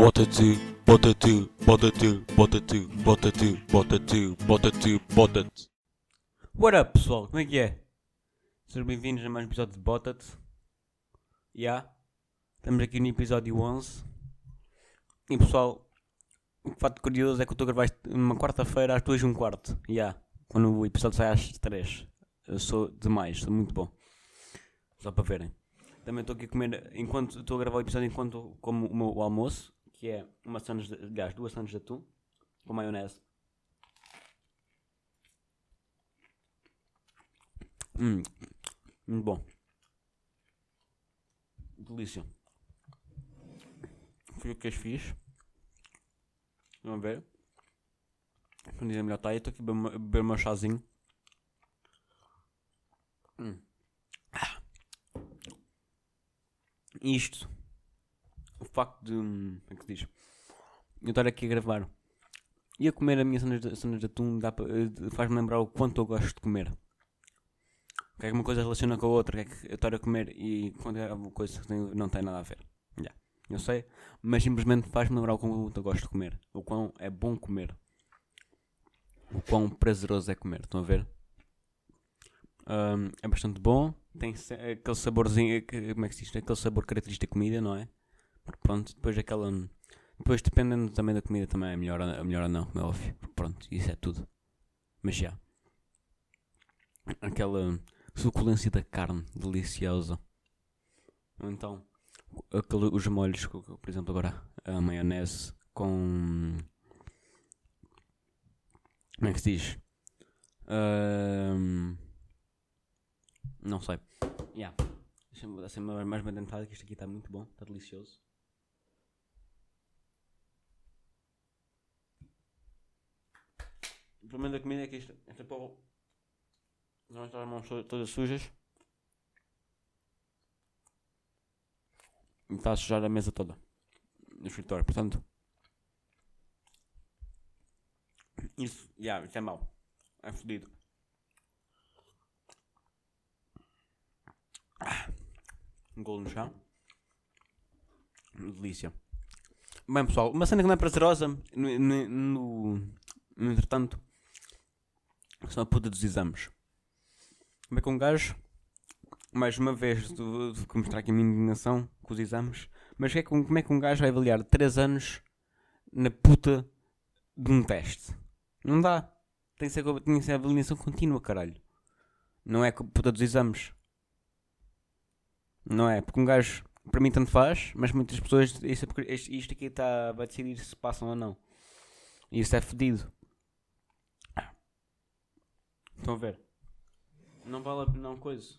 Bota tu, bota tu, bota tu, bota tu, bota tu, bota tu, bota tu, bota tu. What up, pessoal? Como é que é? Sejam bem-vindos a mais um episódio de Bota-te. Já. Estamos aqui no episódio 11. E pessoal, o fato curioso é que eu estou a gravar numa quarta-feira às 2 e um quarto. Já. Quando o episódio sai às 3. Eu sou demais, sou muito bom. Só para verem. Também estou aqui a comer, enquanto estou a gravar o episódio, enquanto como o meu almoço, que é uma sandes de, aliás, duas sandes de atum com maionese. Hum, muito bom. Delícia. Foi o que eu fiz. Vamos ver. Quando dizer melhor está aí, estou aqui a a beber o meu chazinho. Hum. Ah. Isto. Facto de. hum, Como é que se diz? Eu estar aqui a gravar e a comer a minha cena de, de atum eh, faz-me lembrar o quanto eu gosto de comer. O que é que uma coisa relaciona com a outra? O que é que eu estar a comer e quando é uma coisa que não tem nada a ver? Já, Eu sei, mas simplesmente faz-me lembrar o quanto eu gosto de comer. O quão é bom comer. O quão prazeroso é comer. Estão a ver? Hum, é bastante bom. Tem aquele saborzinho. que- Como é que se diz? Aquele sabor característico da comida, não é? Porque pronto, depois aquela. Depois dependendo também da comida também é melhor, ou- melhor ou não, como é óbvio. Pronto, isso é tudo. Mas já. Aquela suculência da carne, deliciosa. Ou então, aquele, os molhos, por exemplo, agora a maionese com. Como é que se diz? Ahm, não sei. Yeah. Deixa-me dar assim mais bem dentada que isto aqui está muito bom, está delicioso. Problema da comida é que isto, esta porra. Não estão as mãos to- todas sujas. E está a sujar a mesa toda. No escritório, portanto. Isso, já, isso é mau. É fodido. Um golo no chão. Delícia. Bem, pessoal, uma cena que não é prazerosa, no, no, no entretanto, são a puta dos exames. Como é que um gajo, mais uma vez, vou mostrar aqui a minha indignação com os exames, mas é como é que um gajo vai avaliar 3 anos na puta de um teste? Não dá. Tem que ser, tem que ser avaliação contínua, caralho. Não é com a puta dos exames. Não é? Porque um gajo, para mim, tanto faz, mas muitas pessoas, isso é isto isto aqui tá, vai decidir se passam ou não. E isso é fedido. Estão a ver? Não vale a pena não coisa.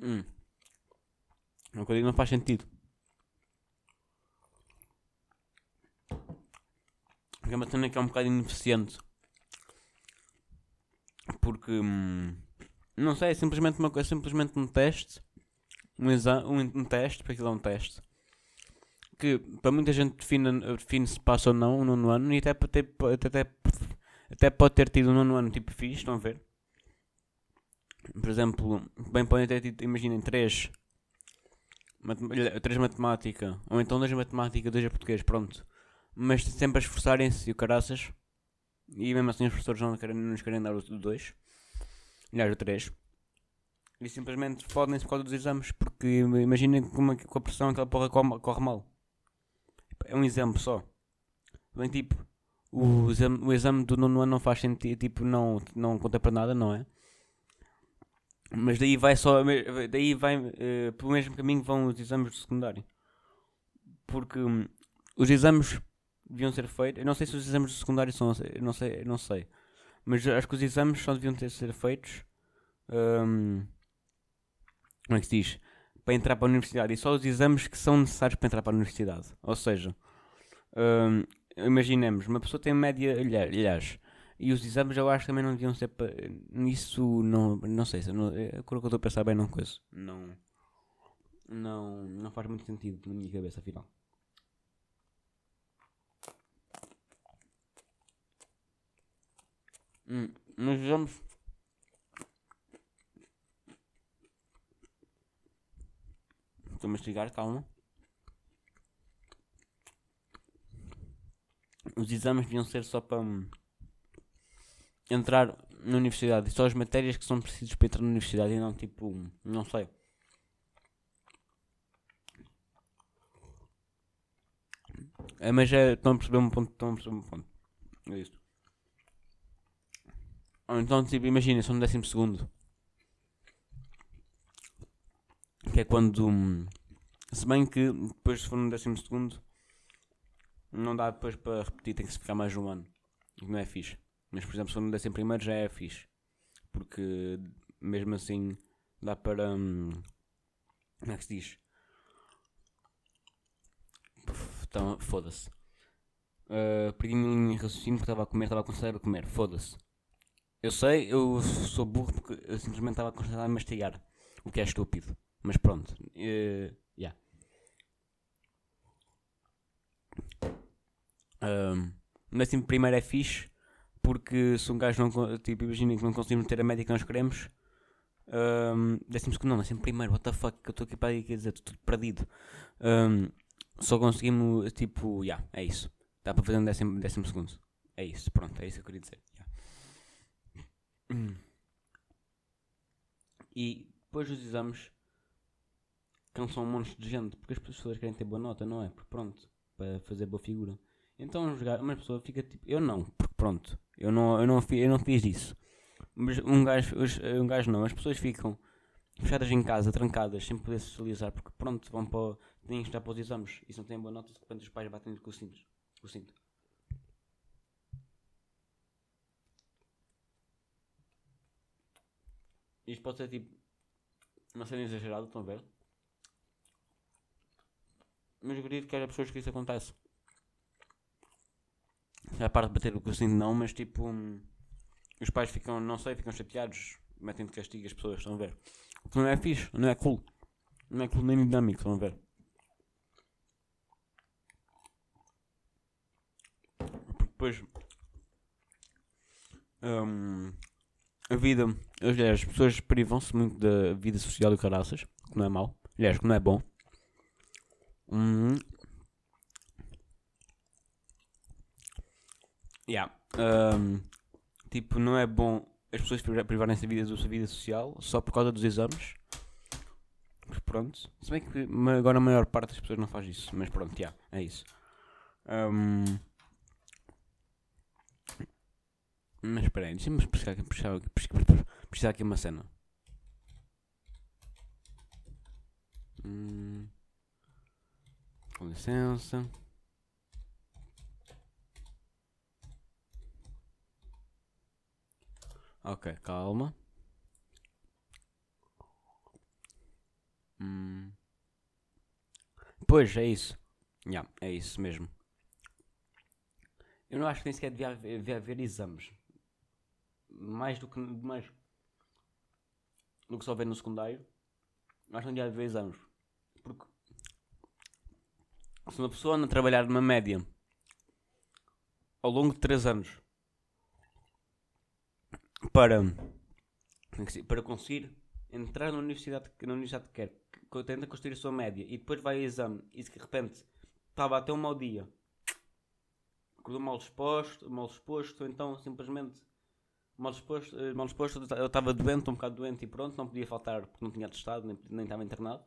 Hum. Uma coisa que não faz sentido. É uma cena que é um bocado ineficiente. Porque. hum, não sei, é simplesmente, uma, é simplesmente um teste. Um, exa um, um teste, porque aquilo é um teste. Que para muita gente define, define se passa ou não o nono ano. E até, até, até, até pode ter tido um nono ano tipo fixe, estão a ver? Por exemplo, bem podem ter tido, imaginem, 3 três matemática, ou então 2 matemática, 2 a português, pronto. Mas sempre a esforçarem-se e o caraças. E mesmo assim os professores não, querem, não nos querem dar o 2. Aliás, o 3. E simplesmente fodem-se por causa dos exames, porque imaginem como é com a pressão aquela porra corre, mal. É um exemplo só. Bem, tipo, o exame, o exame do nono ano não faz sentido, tipo, não, não conta para nada, não é? Mas daí vai só, daí vai, eh, pelo mesmo caminho vão os exames do secundário. Porque hum, os exames deviam ser feitos, eu não sei se os exames do secundário são, eu não sei, eu não sei. Mas acho que os exames só deviam ter ser feitos, hum, como é que se diz? Para entrar para a universidade. E só os exames que são necessários para entrar para a universidade. Ou seja, hum, imaginemos, uma pessoa tem média, aliás, e os exames eu acho que também não deviam ser para. Isso não. Não sei se. Não, é, quando eu estou a pensar bem, não coisa. Não. Não, não faz muito sentido na minha cabeça, afinal. Hum. nos exames. Estou a mastigar, calma. Os exames deviam ser só para hum, entrar na universidade só as matérias que são precisas para entrar na universidade e não tipo, não sei. É, mas é, estão a perceber um ponto, estão a perceber um ponto. É isso. Ou então, tipo, imagina, são no décimo segundo. Que é quando. hum, Se bem que depois, se for no décimo segundo, não dá depois para repetir, tem que se ficar mais um ano. Que não é fixe. Mas, por exemplo, se for no décimo primeiro já é fixe. Porque mesmo assim dá para. hum, Como é que se diz? Então, foda-se. Uh, Perdi a linha de raciocínio porque estava a comer, estava a concentrar a comer. Foda-se. Eu sei, eu sou burro porque eu simplesmente estava a concentrar a mastigar. O que é estúpido. Mas pronto. Uh, yeah. Um, o décimo primeiro é fixe porque se um gajo não. Tipo, imagina que não conseguimos ter a média que nós queremos. Um, décimo segundo, não, décimo primeiro, what the fuck, que eu estou aqui para quer dizer, estou tudo perdido. Um, só conseguimos, tipo, já, yeah, é isso. Dá para fazer um décimo, décimo segundo. É isso, pronto, é isso que eu queria dizer. yeah. E depois dos exames, cansam um monte de gente, porque as pessoas querem ter boa nota, não é? Porque pronto, para fazer boa figura. Então uma pessoa fica tipo, eu não, porque pronto, eu não, eu não, fi- eu não fiz isso. Mas um gajo, um gajo não, as pessoas ficam fechadas em casa, trancadas, sem poder socializar, porque pronto, vão para, têm que estar para os exames. E se não têm boa nota, de repente os pais batem com o cinto. Com o cinto. Isto pode ser tipo uma cena exagerada, estão a ver? Mas acredito que há pessoas que isso acontece. A parte de bater o cinto não, mas tipo. Os pais ficam, não sei, ficam chateados, metem de castigo as pessoas, estão a ver? O que não é fixe, não é cool. Não é cool nem dinâmico, estão a ver? Porque depois. hum, a vida. As pessoas privam-se muito da vida social e caraças, que não é mau. Aliás, que não é bom. Hum. Yeah. hum, tipo, não é bom as pessoas priva- privarem-se da vida, da sua vida social só por causa dos exames. Mas pronto. Se bem que agora a maior parte das pessoas não faz isso. Mas pronto, yeah, é isso. Hum. Mas espera aí, deixa-me pesquisar, pesquisar, pesquisar, pesquisar aqui uma cena. Hum. Com licença. Ok, calma. Hum. Pois, é isso. Yeah, é isso mesmo. Eu não acho que nem sequer devia haver, devia haver exames. Mais do que mais do que só ver no secundário. Acho que não devia haver exames. Se uma pessoa anda a trabalhar numa média ao longo de 3 anos para, é para conseguir entrar na universidade, que- na universidade que quer, que tenta construir a sua média e depois vai a exame e de repente estava até um mau dia, acordou mal disposto, mal disposto, ou então simplesmente mal disposto, eh, mal disposto eu estava doente, um bocado doente e pronto, não podia faltar porque não tinha atestado, nem, nem estava internado.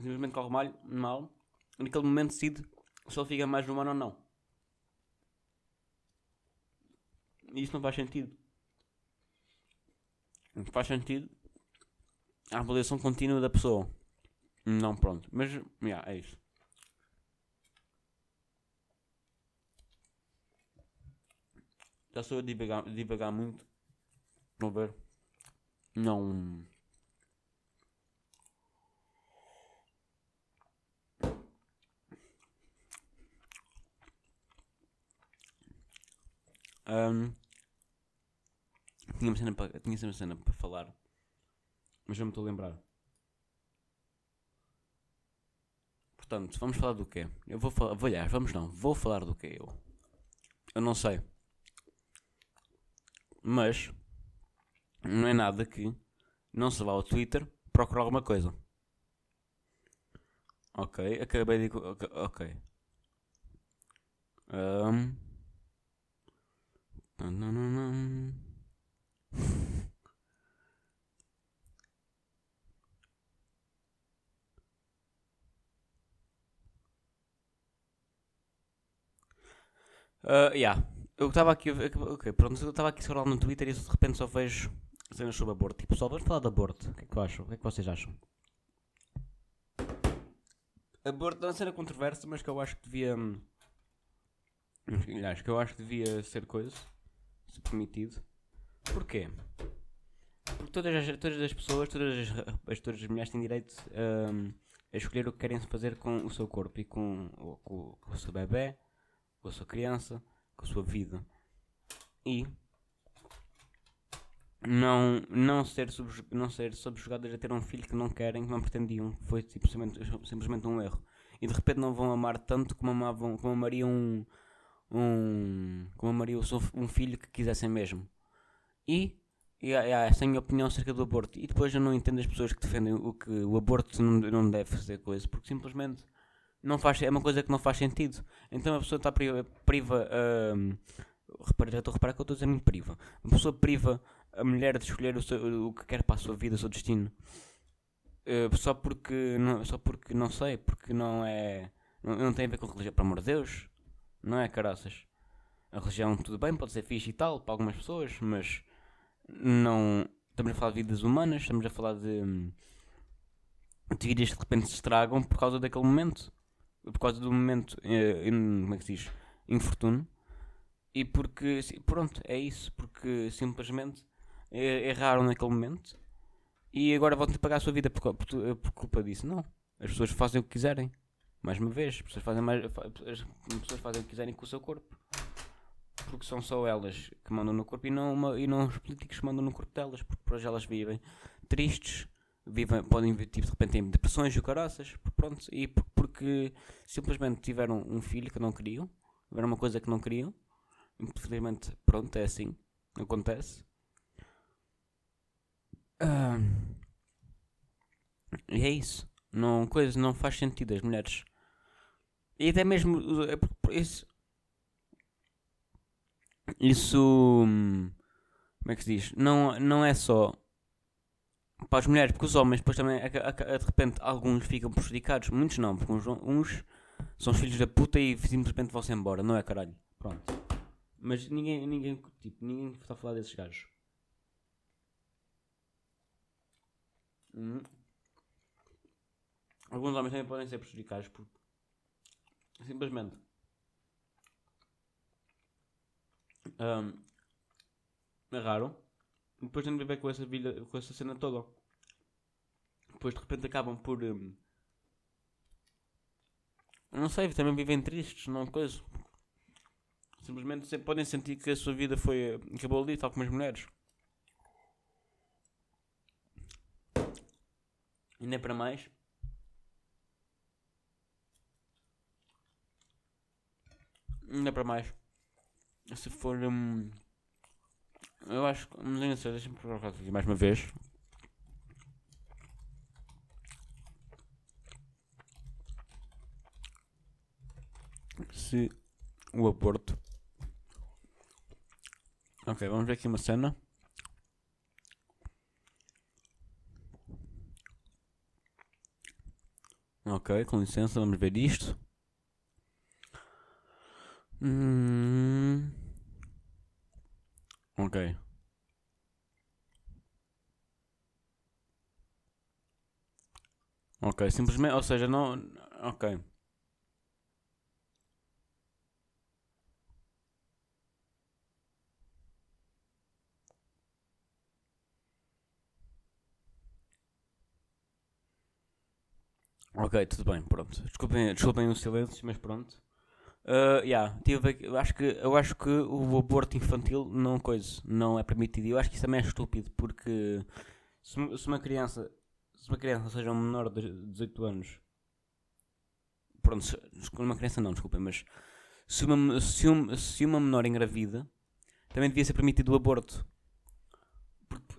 Simplesmente corre mal, mal, naquele momento decide se ele fica mais humano ou não. E isso não faz sentido. O que faz sentido a avaliação contínua da pessoa. Não, pronto. Mas, yeah, é isso. Já estou a divagar, divagar muito. Vão ver. Não. Ahm, tinha uma cena para tinha uma cena para falar, mas não me estou a lembrar. Portanto, vamos falar do quê? Eu vou falar, aliás, vamos não, vou falar do quê eu? Eu não sei. Mas não é nada que não se vá ao Twitter procurar alguma coisa. Ok, acabei de. Ok. ok. Um... Uh, yeah. Eu estava aqui, ok, pronto, eu estava aqui a no Twitter e de repente só vejo cenas sobre aborto. Tipo, pessoal, vamos falar de aborto. O que é que tu acham? O que é que vocês acham? Aborto é uma cena controversa, mas que eu acho que devia. hum, Aliás, que eu acho que devia ser coisa. Ser permitido. Porquê? Porque todas as, todas as pessoas, todas as, as, todas as mulheres têm direito hum, a escolher o que querem fazer com o seu corpo e com, com, com o seu bebê, com a sua criança, com a sua vida. E não, não, ser não ser subjugadas a ter um filho que não querem, que não pretendiam, foi simplesmente, simplesmente um erro. E de repente não vão amar tanto como amavam, como amariam um, um, como amariam o seu- um filho que quisessem mesmo. E, e essa é a minha opinião acerca do aborto. E depois eu não entendo as pessoas que defendem o que o aborto não, não deve fazer coisa, porque simplesmente não faz, é uma coisa que não faz sentido. Então a pessoa está priva, priva hum, repara, já estou a reparar que eu estou a dizer muito priva. Uma pessoa priva a mulher de escolher o, seu- o que quer para a sua vida, o seu destino. Eh, só porque não, só porque não sei, porque não é não, não tem a ver com religião, pelo amor de Deus. Não é caraças. A religião tudo bem, pode ser fixe e tal para algumas pessoas, mas não estamos a falar de vidas humanas, estamos a falar de, de vidas que de repente se estragam por causa daquele momento. Por causa do momento, eh, como é que se diz? Infortuno. E porque, pronto, é isso. Porque simplesmente eh, erraram naquele momento e agora vão ter que pagar a sua vida por, por culpa disso. Não. As pessoas fazem o que quiserem. Mais uma vez, as pessoas fazem, mais, as pessoas fazem o que quiserem com o seu corpo. Porque são só elas que mandam no corpo e não, uma- e não os políticos que mandam no corpo delas. Porque por hoje elas vivem tristes, vivem, podem tipo, de repente têm depressões e caraças. Pronto, e por- porque simplesmente tiveram um filho que não queriam, tiveram uma coisa que não queriam. Infelizmente, pronto, é assim. Acontece. Ah, e é isso. Não, coisa, não faz sentido as mulheres. E até mesmo é por isso. Isso. hum, Como é que se diz? Não, não é só para as mulheres, porque os homens depois também aca- aca- de repente alguns ficam prejudicados, muitos não, porque uns, uns são os filhos da puta e simplesmente vão-se embora, não é caralho? Pronto. Mas ninguém, ninguém, tipo, ninguém está a falar desses gajos. Hum. Alguns homens também podem ser prejudicados simplesmente um, erraram e depois de viver com essa vida, com essa cena toda. Depois de repente acabam por hum, não sei, também vivem tristes, não coisa. Simplesmente podem sentir que a sua vida foi acabou ali, tal como as mulheres. E nem para mais. Ainda para mais. Se for. hum, eu acho que. Não tenho certeza, deixa-me procurar aqui mais uma vez. Se o aborto. Ok, vamos ver aqui uma cena. Ok, com licença, vamos ver isto. Hum. Ok. Ok, simplesmente, ou seja, não. Ok. Ok, tudo bem, pronto. Desculpem, desculpem o silêncio, mas pronto. Uh, yeah, tive, eu, acho que, eu acho que o aborto infantil não, coisa, não é permitido. Eu acho que isso também é estúpido, porque se, se uma criança, se uma criança seja um menor de 18 anos, pronto, se, uma criança não, desculpem, mas se uma, se, um- se uma menor engravida, também devia ser permitido o aborto.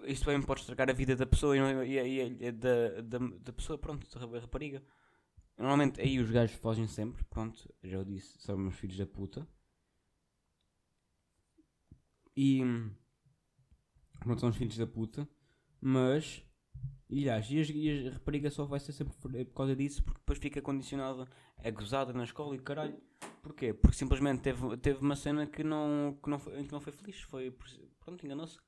isso também pode estragar a vida da pessoa e, e- e- e- da, da, da pessoa, pronto, da rapariga. Normalmente aí os gajos fogem sempre, pronto, já eu disse, são meus filhos da puta. E. Pronto, são os filhos da puta, mas. E, aliás, e, as- e a rapariga só vai ser sempre por, por causa disso, porque depois fica condicionada, é gozada na escola e caralho. Porquê? Porque simplesmente teve, teve uma cena que não, que não, foi, em que não foi feliz, foi. Pronto, enganou-se.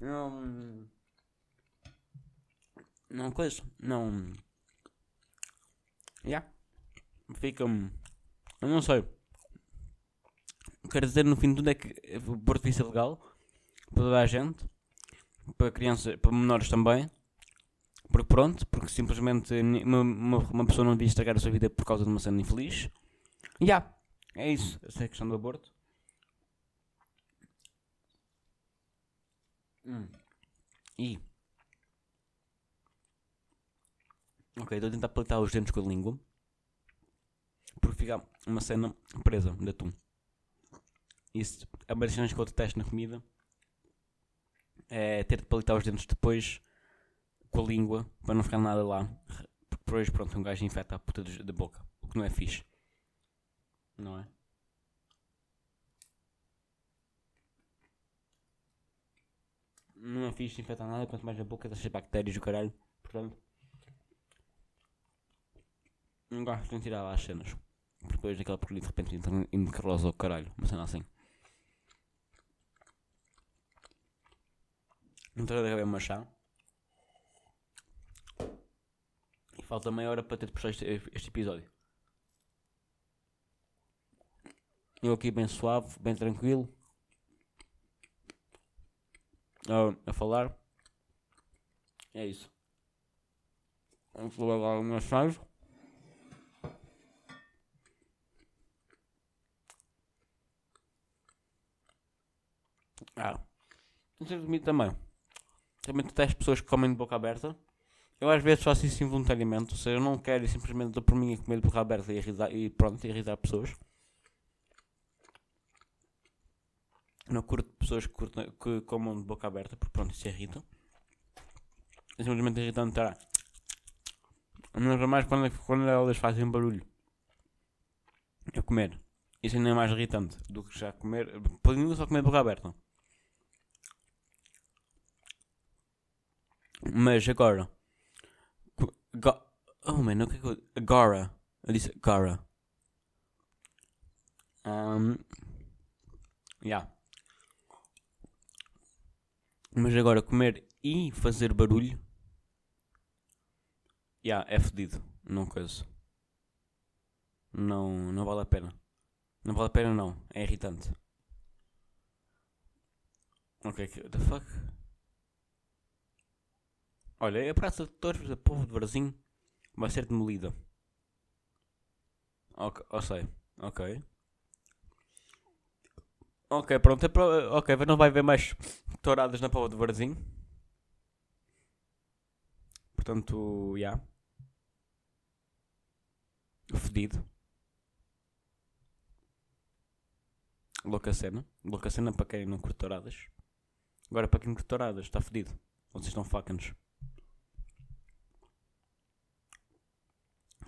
Não. Não coisa. Não. Já. Fica-me. Eu não sei. Quero dizer no fim de tudo é que o Porto ser legal para toda a gente, para crianças, para menores também. Porque pronto, porque simplesmente uma, uma, uma pessoa não devia estragar a sua vida por causa de uma cena infeliz. Já. É isso. Essa é a questão do aborto. Hum. E. Ok, estou a tentar palitar os dentes com a língua. Porque fica uma cena presa de atum. Isso é uma das cenas que eu detesto na comida. É ter de palitar os dentes depois com a língua para não ficar nada lá. Porque depois, pronto, um gajo infecta a puta da boca. O que não é fixe. Não é? Não é fixe infectar nada, quanto mais a boca das bactérias do caralho. Portanto, não gosto de tirar lá as cenas. Depois daquela porcaria de repente entra em Carlos ao caralho. Uma cena assim. Eu acabei chá. E falta meia hora para ter de postar este, este episódio. Eu aqui bem suave, bem tranquilo. A, a falar. É isso. Vamos falar algumas frases. Ah. Não sei dormir também. Também tens pessoas que comem de boca aberta. Eu às vezes faço isso involuntariamente. Ou seja, eu não quero e simplesmente dou por mim a comer de boca aberta e, irritar, e pronto, irritar pessoas. Não curto pessoas que, que comam de boca aberta, porque pronto, isso irrita. É simplesmente irritante estar. Mas é mais quando, quando elas fazem barulho. A comer. Isso ainda é mais irritante do que já comer. Podem só comer de boca aberta. Mas agora. Oh mano, o que é que eu. Agora. Eu disse agora. Um, yeah. Mas agora comer e fazer barulho. Yeah, é fedido. Não coisa. Não, não vale a pena. Não vale a pena não. É irritante. Ok, what the fuck? Olha, a Praça de Touros da Povo de Varzim vai ser demolida. Ok, eu sei. Ok. Ok, pronto. É pro... Ok, não vai haver mais touradas na Povo de Varzim. Portanto, já. Yeah. Fedido. Louca cena. Louca cena para quem não curte touradas. Agora para quem curte touradas, está fedido. Vocês estão fucking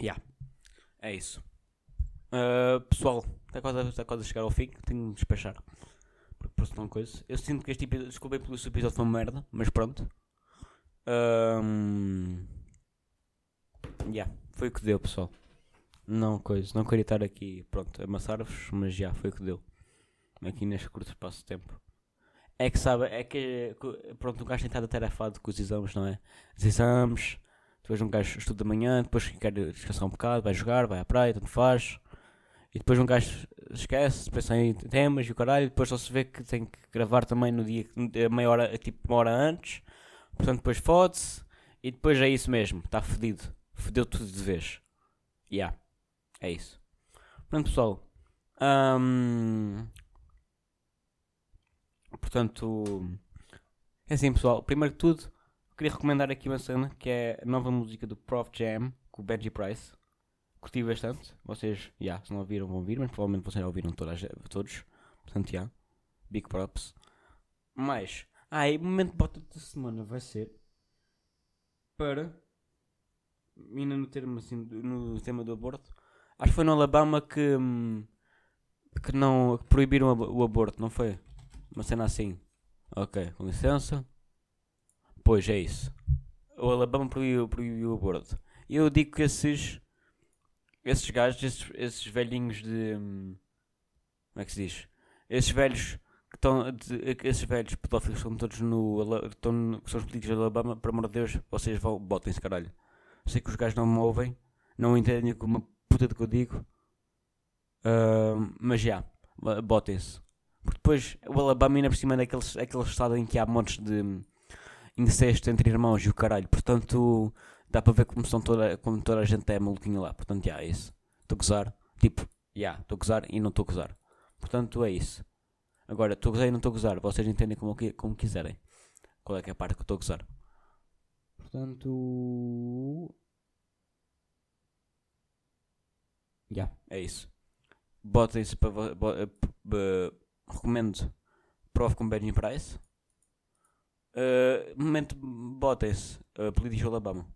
Yeah. É isso. Uh, pessoal, está quase, está quase a chegar ao fim. Tenho de despachar. Porque por não coisa. Eu sinto que este episódio. Desculpem pelo este episódio foi uma merda, mas pronto. Um... Yeah, foi o que deu, pessoal. Não coisa. Não queria estar aqui, pronto, amassar-vos, mas já foi o que deu. Aqui neste curto espaço de tempo. É que sabe, é que pronto, um gajo tem estado atarefado com os exames, não é? Os exames, depois um gajo estuda de manhã, depois quer descansar um bocado, vai jogar, vai à praia, tanto faz. E depois um gajo esquece, pensa em temas e o caralho, depois só se vê que tem que gravar também no dia, meia hora, tipo uma hora antes. Portanto, depois fode-se e depois é isso mesmo, está fedido. Fedeu tudo de vez. Ya, yeah, é isso. Pronto, pessoal. Portanto, é assim, pessoal. Primeiro de tudo, queria recomendar aqui uma cena que é a nova música do Prof Jam com o Benji Price. Curti bastante. Vocês, já, yeah, se não ouviram, vão ouvir, mas provavelmente vocês já ouviram todas, todos. Portanto, já. Yeah, big props. Mas, Ah, e o momento bota da semana vai ser para ainda no termo assim, no tema do aborto. Acho que foi no Alabama que hum, que não que proibiram o aborto, não foi? Uma cena assim. Ok, com licença. Pois é isso. O Alabama proibiu, proibiu o aborto. Eu digo que esses esses gajos, esses, esses velhinhos de hum, como é que se diz? Esses velhos que estão esses velhos pedófilos que estão todos no estão, que são os políticos do Alabama, por amor de Deus, vocês vão, botem-se caralho. Sei que os gajos não me ouvem, não entendem com uma puta do que eu digo. Ahm, mas já, bo- botem-se. Porque depois o Alabama ainda por cima é daquele, aquele estado em que há montes de hum, incesto entre irmãos e o caralho. Portanto, dá para ver como, são toda, como toda a gente é maluquinha lá. Portanto, já, é isso. Estou a gozar. Tipo, já, estou a gozar e não estou a gozar. Portanto, é isso. Agora, estou a gozar e não estou a gozar. Vocês entendem como, como quiserem. Qual é que é a parte que estou a gozar. Portanto. Já, é isso. Botem-se para. bo- eh, recomendo Prof com Benjamin Price. Uh, momento, botem-se uh, políticos Alabama.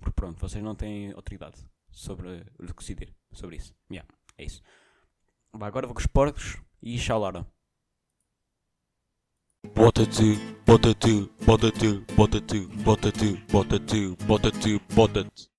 Porque pronto, vocês não têm autoridade sobre o que decidir sobre isso. Yeah, é isso. Vá, agora vou com os porcos e xalaram. Bota tu, bota tu, bota tu, bota tu, bota